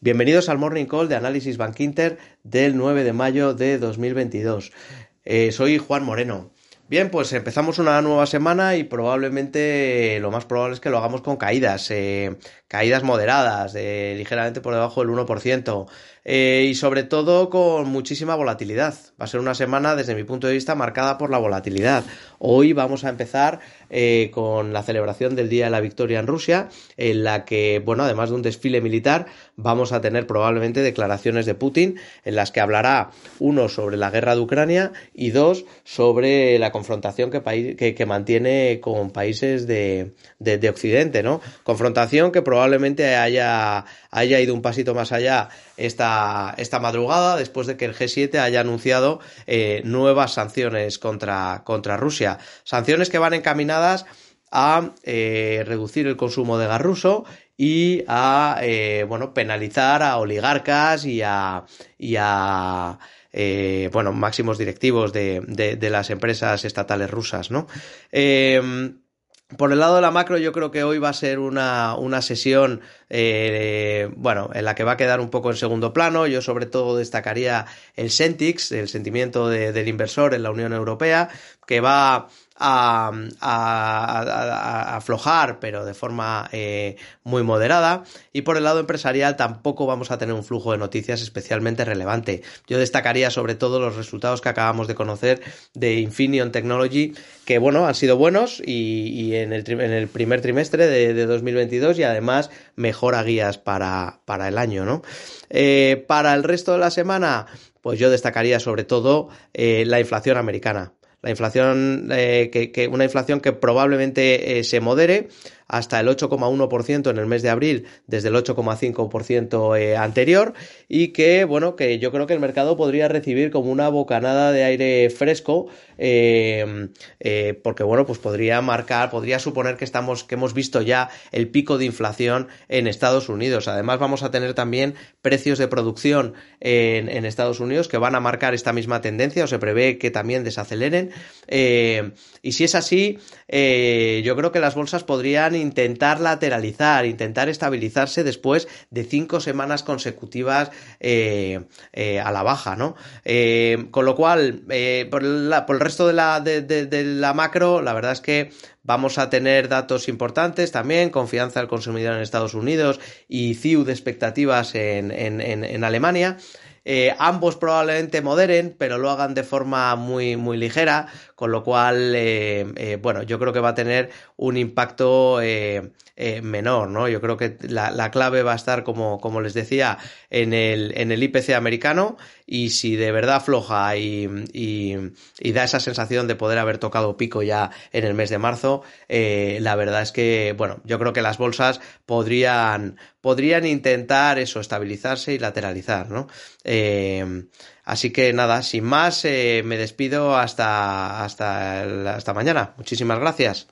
Bienvenidos al Morning Call de Análisis Bank Inter del 9 de mayo de 2022. Eh, soy Juan Moreno. Bien, pues empezamos una nueva semana y probablemente lo más probable es que lo hagamos con caídas, eh, caídas moderadas, ligeramente por debajo del 1%. Eh, y sobre todo con muchísima volatilidad. Va a ser una semana, desde mi punto de vista, marcada por la volatilidad. Hoy vamos a empezar eh, con la celebración del Día de la Victoria en Rusia, en la que, bueno, además de un desfile militar, vamos a tener probablemente declaraciones de Putin, en las que hablará, uno, sobre la guerra de Ucrania y dos, sobre la confrontación que, que, mantiene con países de, de, Occidente, ¿no? Confrontación que probablemente haya, haya ido un pasito más allá esta, esta madrugada, después de que el G7 haya anunciado eh, nuevas sanciones contra, contra Rusia. Sanciones que van encaminadas a eh, reducir el consumo de gas ruso y a eh, bueno penalizar a oligarcas y a, y a bueno máximos directivos de, de, las empresas estatales rusas no por el lado de la macro, yo creo que hoy va a ser una, una sesión, eh, bueno, en la que va a quedar un poco en segundo plano. Yo sobre todo destacaría el Sentix, el sentimiento del inversor en la Unión Europea, que va a, aflojar, pero de forma eh, muy moderada. Y por el lado empresarial tampoco vamos a tener un flujo de noticias especialmente relevante. Yo destacaría sobre todo los resultados que acabamos de conocer de Infineon Technology, que bueno, han sido buenos y, en, el, en, el, primer trimestre de, 2022 y además mejora guías para, para el año, ¿no? Eh, para el resto de la semana, pues yo destacaría sobre todo eh, la inflación americana la inflación, eh, que, una inflación que probablemente eh, se modere hasta el 8,1% en el mes de abril desde el 8,5% eh, anterior y que bueno que yo creo que el mercado podría recibir como una bocanada de aire fresco em, eh, porque bueno pues podría marcar podría suponer que estamos que hemos visto ya el pico de inflación en Estados Unidos. Además vamos a tener también precios de producción en, en Estados Unidos que van a marcar esta misma tendencia o se prevé que también desaceleren. Eh, y si es así yo creo que las bolsas podrían intentar lateralizar, intentar estabilizarse después de cinco semanas consecutivas eh, eh, a la baja, ¿no? Eh, con lo cual, por, el resto de la, de, la macro, la verdad es que vamos a tener datos importantes también, confianza del consumidor en Estados Unidos y CIU de expectativas en, Alemania. Eh, ambos probablemente moderen, pero lo hagan de forma muy, muy ligera, con lo cual, eh, eh, bueno, yo creo que va a tener un impacto menor, ¿no? Yo creo que la, clave va a estar, como, como les decía, en el, en el IPC americano y si de verdad floja y, y, da esa sensación de poder haber tocado pico ya en el mes de marzo, la verdad es que, bueno, yo creo que las bolsas podrían, podrían intentar eso, estabilizarse y lateralizar, ¿no? Eh, así que nada, sin más, eh, me despido hasta, hasta, hasta mañana. Muchísimas gracias.